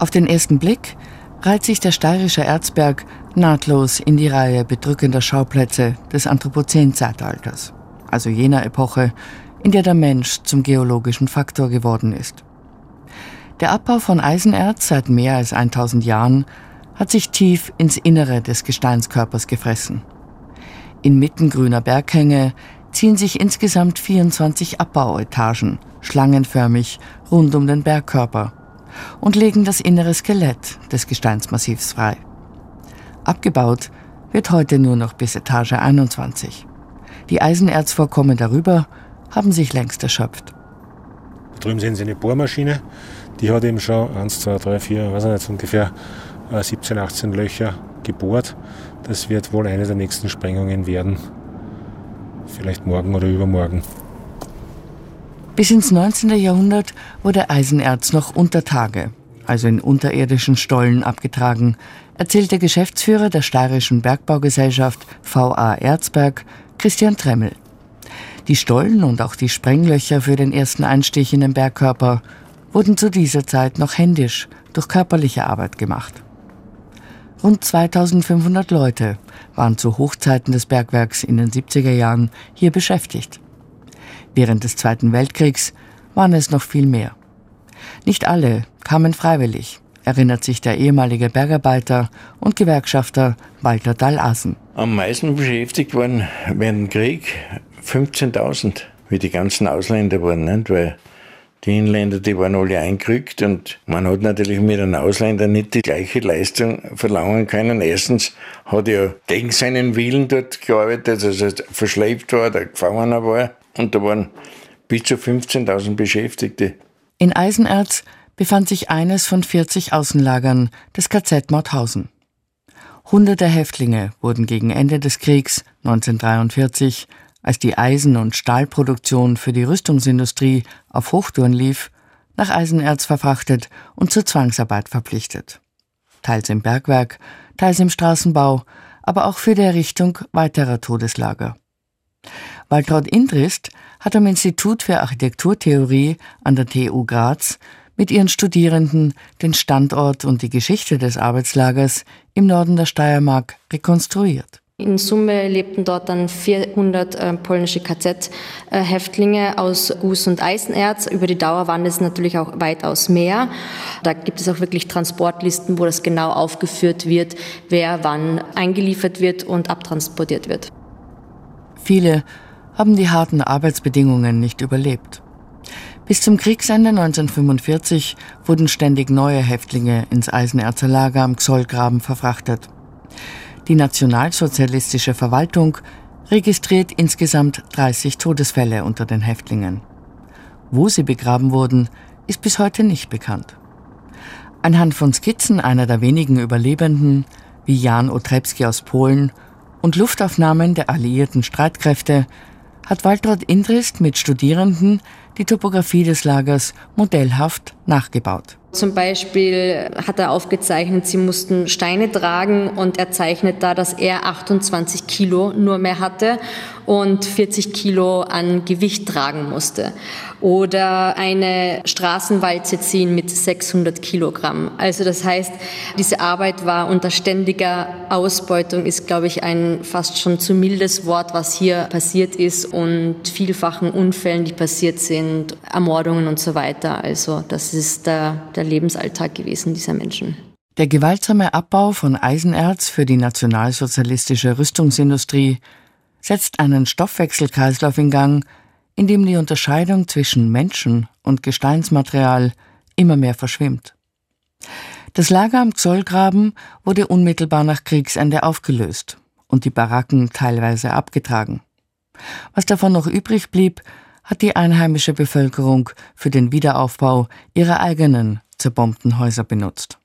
Auf den ersten Blick reiht sich der steirische Erzberg nahtlos in die Reihe bedrückender Schauplätze des Anthropozän-Zeitalters, also jener Epoche, in der der Mensch zum geologischen Faktor geworden ist. Der Abbau von Eisenerz seit mehr als 1000 Jahren hat sich tief ins Innere des Gesteinskörpers gefressen. Inmitten grüner Berghänge ziehen sich insgesamt 24 Abbauetagen, schlangenförmig, rund um den Bergkörper und legen das innere Skelett des Gesteinsmassivs frei. Abgebaut wird heute nur noch bis Etage 21. Die Eisenerzvorkommen darüber haben sich längst erschöpft. Da drüben sehen Sie eine Bohrmaschine, die hat eben schon 1, 2, 3, 4, weiß nicht, ungefähr 17, äh, 18 Löcher gebohrt. Das wird wohl eine der nächsten Sprengungen werden. Vielleicht morgen oder übermorgen. Bis ins 19. Jahrhundert wurde Eisenerz noch unter Tage, also in unterirdischen Stollen abgetragen, erzählt der Geschäftsführer der Steirischen Bergbaugesellschaft VA Erzberg, Christian Tremmel. Die Stollen und auch die Sprenglöcher für den ersten Einstich in den Bergkörper wurden zu dieser Zeit noch händisch durch körperliche Arbeit gemacht. Rund 2500 Leute waren zu Hochzeiten des Bergwerks in den 70er Jahren hier beschäftigt. Während des Zweiten Weltkriegs waren es noch viel mehr. Nicht alle kamen freiwillig, erinnert sich der ehemalige Bergarbeiter und Gewerkschafter Walter Dallasen. Am meisten beschäftigt waren während dem Krieg 15.000, wie die ganzen Ausländer waren, nicht? weil die Inländer, die waren alle eingerückt und man hat natürlich mit einem Ausländer nicht die gleiche Leistung verlangen können. Erstens hat er gegen seinen Willen dort gearbeitet, also verschleppt war oder Gefangener war und da waren bis zu 15.000 Beschäftigte. In Eisenerz befand sich eines von 40 Außenlagern des KZ Mauthausen. Hunderte Häftlinge wurden gegen Ende des Kriegs 1943 als die Eisen- und Stahlproduktion für die Rüstungsindustrie auf Hochtouren lief, nach Eisenerz verfrachtet und zur Zwangsarbeit verpflichtet. Teils im Bergwerk, teils im Straßenbau, aber auch für die Errichtung weiterer Todeslager. Waltraud Indrist hat am Institut für Architekturtheorie an der TU Graz mit ihren Studierenden den Standort und die Geschichte des Arbeitslagers im Norden der Steiermark rekonstruiert. In Summe lebten dort dann 400 äh, polnische KZ-Häftlinge aus Guss und Eisenerz. Über die Dauer waren es natürlich auch weitaus mehr. Da gibt es auch wirklich Transportlisten, wo das genau aufgeführt wird, wer wann eingeliefert wird und abtransportiert wird. Viele haben die harten Arbeitsbedingungen nicht überlebt. Bis zum Kriegsende 1945 wurden ständig neue Häftlinge ins Eisenerzer Lager am Xollgraben verfrachtet. Die nationalsozialistische Verwaltung registriert insgesamt 30 Todesfälle unter den Häftlingen. Wo sie begraben wurden, ist bis heute nicht bekannt. Anhand von Skizzen einer der wenigen Überlebenden, wie Jan Otrepski aus Polen, und Luftaufnahmen der alliierten Streitkräfte hat Waltraud Indrist mit Studierenden die Topographie des Lagers modellhaft nachgebaut. Zum Beispiel hat er aufgezeichnet, sie mussten Steine tragen und er zeichnet da, dass er 28 Kilo nur mehr hatte und 40 Kilo an Gewicht tragen musste. Oder eine Straßenwalze ziehen mit 600 Kilogramm. Also das heißt, diese Arbeit war unter ständiger Ausbeutung, ist, glaube ich, ein fast schon zu mildes Wort, was hier passiert ist und vielfachen Unfällen, die passiert sind, Ermordungen und so weiter. Also das ist der, der Lebensalltag gewesen dieser Menschen. Der gewaltsame Abbau von Eisenerz für die nationalsozialistische Rüstungsindustrie setzt einen Stoffwechselkreislauf in Gang, in dem die Unterscheidung zwischen Menschen und Gesteinsmaterial immer mehr verschwimmt. Das Lager am Zollgraben wurde unmittelbar nach Kriegsende aufgelöst und die Baracken teilweise abgetragen. Was davon noch übrig blieb, hat die einheimische Bevölkerung für den Wiederaufbau ihrer eigenen zerbombten Häuser benutzt.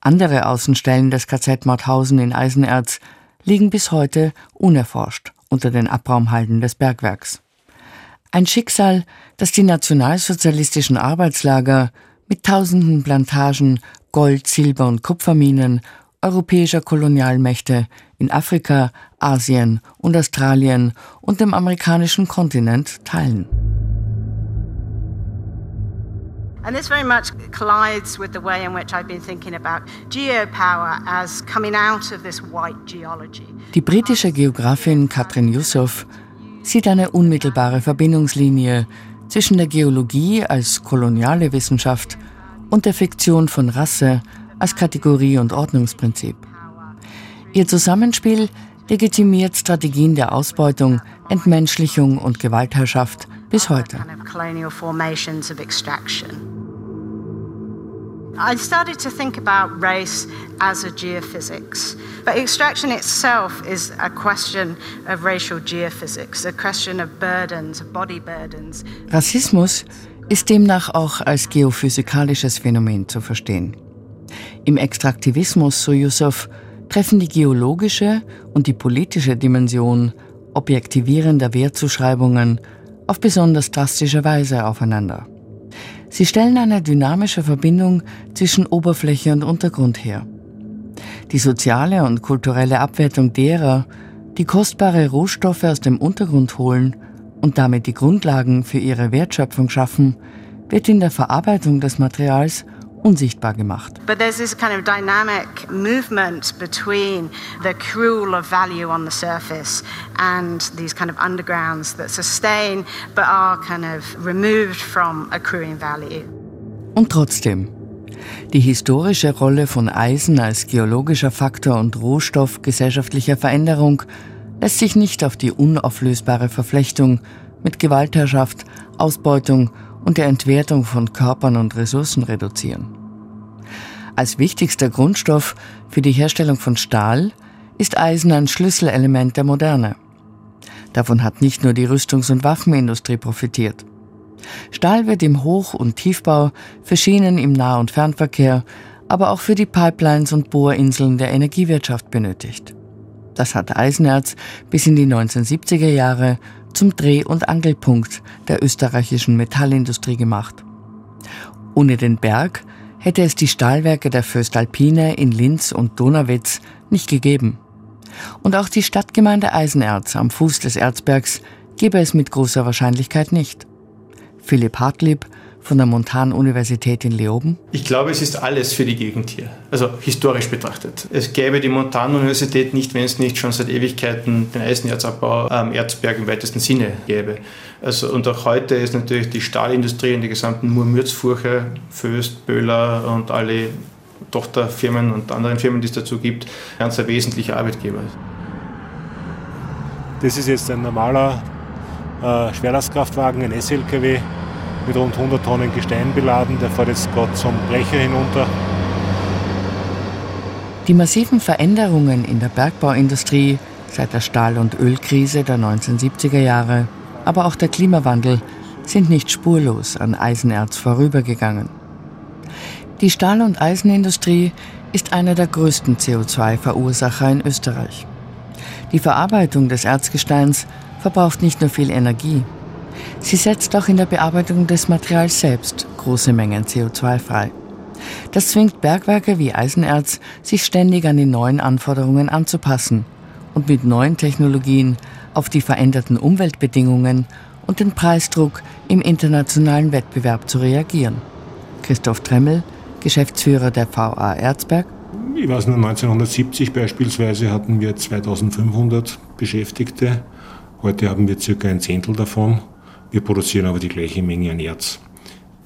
Andere Außenstellen des KZ Mauthausen in Eisenerz liegen bis heute unerforscht unter den Abraumhalden des Bergwerks. Ein Schicksal, das die nationalsozialistischen Arbeitslager mit tausenden Plantagen Gold, Silber und Kupferminen europäischer Kolonialmächte in Afrika, Asien und Australien und dem amerikanischen Kontinent teilen. And this very much collides with the way in which I've been thinking about geopower as coming out of this white geology. Die britische Geografin Katrin Yusuf sieht eine unmittelbare Verbindungslinie zwischen der Geologie als koloniale Wissenschaft und der Fiktion von Rasse als Kategorie und Ordnungsprinzip. Ihr Zusammenspiel legitimiert Strategien der Ausbeutung, Entmenschlichung und Gewaltherrschaft bis heute. I started to think about race as a geophysics. But extraction itself is a question of racial geophysics, a question of burdens, body burdens. Rassismus ist demnach auch als geophysikalisches Phänomen zu verstehen. Im Extraktivismus, so Yusuf, treffen die geologische und die politische Dimension objektivierender Wertzuschreibungen auf besonders drastische Weise aufeinander. Sie stellen eine dynamische Verbindung zwischen Oberfläche und Untergrund her. Die soziale und kulturelle Abwertung derer, die kostbare Rohstoffe aus dem Untergrund holen und damit die Grundlagen für ihre Wertschöpfung schaffen, wird in der Verarbeitung des Materials unsichtbar gemacht. But there's this kind of dynamic movement between the accrual of value on the surface and these kind of undergrounds that sustain but are kind of removed from accruing value. Und trotzdem, die historische Rolle von Eisen als geologischer Faktor und Rohstoff gesellschaftlicher Veränderung lässt sich nicht auf die unauflösbare Verflechtung mit Gewaltherrschaft, Ausbeutung und der Entwertung von Körpern und Ressourcen reduzieren. Als wichtigster Grundstoff für die Herstellung von Stahl ist Eisen ein Schlüsselelement der Moderne. Davon hat nicht nur die Rüstungs- und Waffenindustrie profitiert. Stahl wird im Hoch- und Tiefbau, für Schienen im Nah- und Fernverkehr, aber auch für die Pipelines und Bohrinseln der Energiewirtschaft benötigt. Das hat Eisenerz bis in die 1970er Jahre zum Dreh- und Angelpunkt der österreichischen Metallindustrie gemacht. Ohne den Berg hätte es die Stahlwerke der Föstalpine in Linz und Donauwitz nicht gegeben. Und auch die Stadtgemeinde Eisenerz am Fuß des Erzbergs gäbe es mit großer Wahrscheinlichkeit nicht. Philipp Hartlieb von der Montanuniversität in Leoben? Ich glaube, es ist alles für die Gegend hier, also historisch betrachtet. Es gäbe die Montanuniversität nicht, wenn es nicht schon seit Ewigkeiten den Eisenerzabbau am Erzberg im weitesten Sinne gäbe. Also, und auch heute ist natürlich die Stahlindustrie in der gesamten Murmürzfurche, Föst, Böhler und alle Tochterfirmen und anderen Firmen, die es dazu gibt, ganz ein wesentlicher Arbeitgeber. Das ist jetzt ein normaler äh, Schwerlastkraftwagen, ein SLKW mit rund 100 Tonnen Gestein beladen. Der fährt jetzt gerade zum Brecher hinunter. Die massiven Veränderungen in der Bergbauindustrie seit der Stahl- und Ölkrise der 1970er Jahre, aber auch der Klimawandel sind nicht spurlos an Eisenerz vorübergegangen. Die Stahl- und Eisenindustrie ist einer der größten CO2-Verursacher in Österreich. Die Verarbeitung des Erzgesteins verbraucht nicht nur viel Energie, Sie setzt auch in der Bearbeitung des Materials selbst große Mengen CO2 frei. Das zwingt Bergwerke wie Eisenerz, sich ständig an die neuen Anforderungen anzupassen und mit neuen Technologien auf die veränderten Umweltbedingungen und den Preisdruck im internationalen Wettbewerb zu reagieren. Christoph Tremmel, Geschäftsführer der VA Erzberg. Ich weiß noch, 1970 beispielsweise hatten wir 2500 Beschäftigte. Heute haben wir circa ein Zehntel davon. Wir produzieren aber die gleiche Menge an Erz.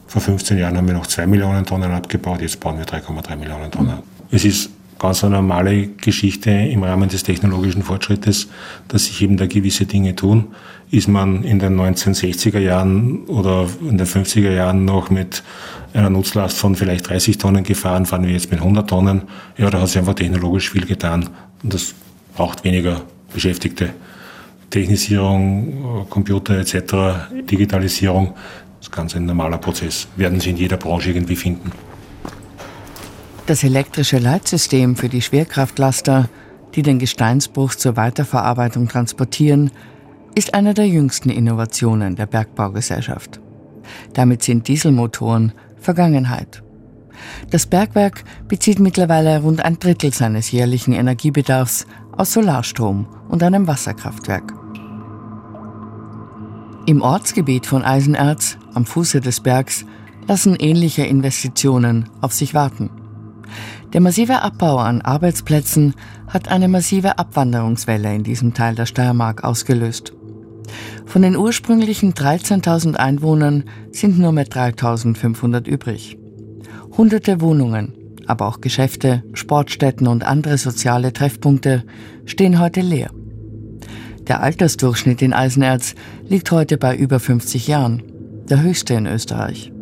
Vor 15 Jahren haben wir noch 2 Millionen Tonnen abgebaut, jetzt bauen wir 3,3 Millionen Tonnen. Es ist ganz eine normale Geschichte im Rahmen des technologischen Fortschrittes, dass sich eben da gewisse Dinge tun. Ist man in den 1960er Jahren oder in den 50er Jahren noch mit einer Nutzlast von vielleicht 30 Tonnen gefahren, fahren wir jetzt mit 100 Tonnen. Ja, da hat sich einfach technologisch viel getan und das braucht weniger Beschäftigte. Technisierung, Computer etc., Digitalisierung, das ist ganz ein normaler Prozess. Werden Sie in jeder Branche irgendwie finden. Das elektrische Leitsystem für die Schwerkraftlaster, die den Gesteinsbruch zur Weiterverarbeitung transportieren, ist eine der jüngsten Innovationen der Bergbaugesellschaft. Damit sind Dieselmotoren Vergangenheit. Das Bergwerk bezieht mittlerweile rund ein Drittel seines jährlichen Energiebedarfs aus Solarstrom und einem Wasserkraftwerk. Im Ortsgebiet von Eisenerz, am Fuße des Bergs, lassen ähnliche Investitionen auf sich warten. Der massive Abbau an Arbeitsplätzen hat eine massive Abwanderungswelle in diesem Teil der Steiermark ausgelöst. Von den ursprünglichen 13.000 Einwohnern sind nur mehr 3.500 übrig. Hunderte Wohnungen, aber auch Geschäfte, Sportstätten und andere soziale Treffpunkte stehen heute leer. Der Altersdurchschnitt in Eisenerz liegt heute bei über 50 Jahren, der höchste in Österreich.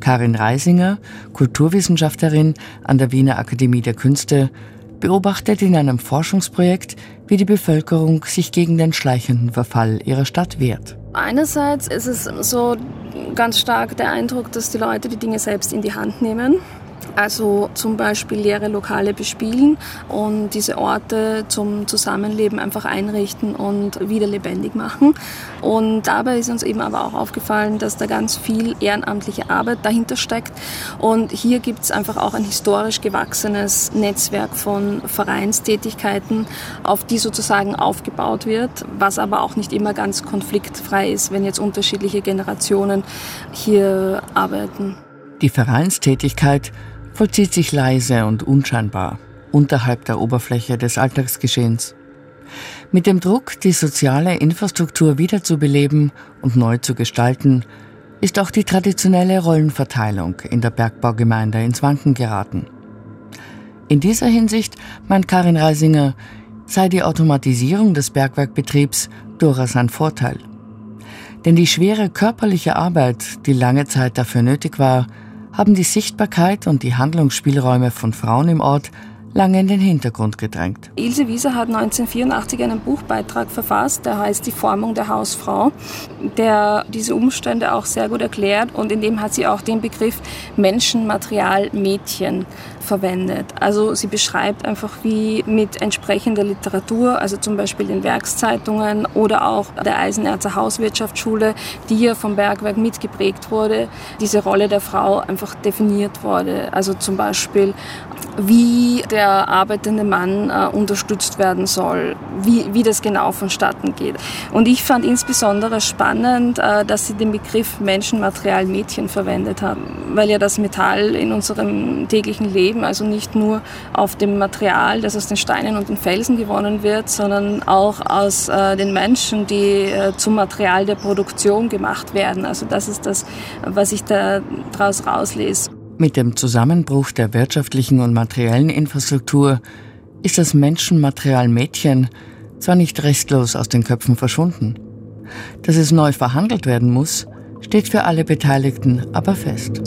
Karin Reisinger, Kulturwissenschaftlerin an der Wiener Akademie der Künste, beobachtet in einem Forschungsprojekt, wie die Bevölkerung sich gegen den schleichenden Verfall ihrer Stadt wehrt. Einerseits ist es so ganz stark der Eindruck, dass die Leute die Dinge selbst in die Hand nehmen also zum Beispiel leere Lokale bespielen und diese Orte zum Zusammenleben einfach einrichten und wieder lebendig machen. Und dabei ist uns eben aber auch aufgefallen, dass da ganz viel ehrenamtliche Arbeit dahinter steckt. Und hier gibt es einfach auch ein historisch gewachsenes Netzwerk von Vereinstätigkeiten, auf die sozusagen aufgebaut wird, was aber auch nicht immer ganz konfliktfrei ist, wenn jetzt unterschiedliche Generationen hier arbeiten. Die Vereinstätigkeit vollzieht sich leise und unscheinbar unterhalb der Oberfläche des Alltagsgeschehens. Mit dem Druck, die soziale Infrastruktur wiederzubeleben und neu zu gestalten, ist auch die traditionelle Rollenverteilung in der Bergbaugemeinde ins Wanken geraten. In dieser Hinsicht, meint Karin Reisinger, sei die Automatisierung des Bergwerkbetriebs durchaus ein Vorteil. Denn die schwere körperliche Arbeit, die lange Zeit dafür nötig war, haben die Sichtbarkeit und die Handlungsspielräume von Frauen im Ort lange in den Hintergrund gedrängt. Ilse Wieser hat 1984 einen Buchbeitrag verfasst, der heißt Die Formung der Hausfrau, der diese Umstände auch sehr gut erklärt und in dem hat sie auch den Begriff Menschenmaterial Mädchen verwendet. Also sie beschreibt einfach, wie mit entsprechender Literatur, also zum Beispiel den Werkszeitungen oder auch der Eisenerzer Hauswirtschaftsschule, die hier vom Bergwerk mitgeprägt wurde, diese Rolle der Frau einfach definiert wurde. Also zum Beispiel, wie der arbeitende Mann äh, unterstützt werden soll, wie, wie das genau vonstatten geht. Und ich fand insbesondere spannend, äh, dass sie den Begriff Menschenmaterial Mädchen verwendet haben, weil ja das Metall in unserem täglichen Leben also nicht nur auf dem Material, das aus den Steinen und den Felsen gewonnen wird, sondern auch aus äh, den Menschen, die äh, zum Material der Produktion gemacht werden. Also das ist das, was ich da daraus rauslese. Mit dem Zusammenbruch der wirtschaftlichen und materiellen Infrastruktur ist das Menschenmaterial Mädchen zwar nicht restlos aus den Köpfen verschwunden. Dass es neu verhandelt werden muss, steht für alle Beteiligten aber fest.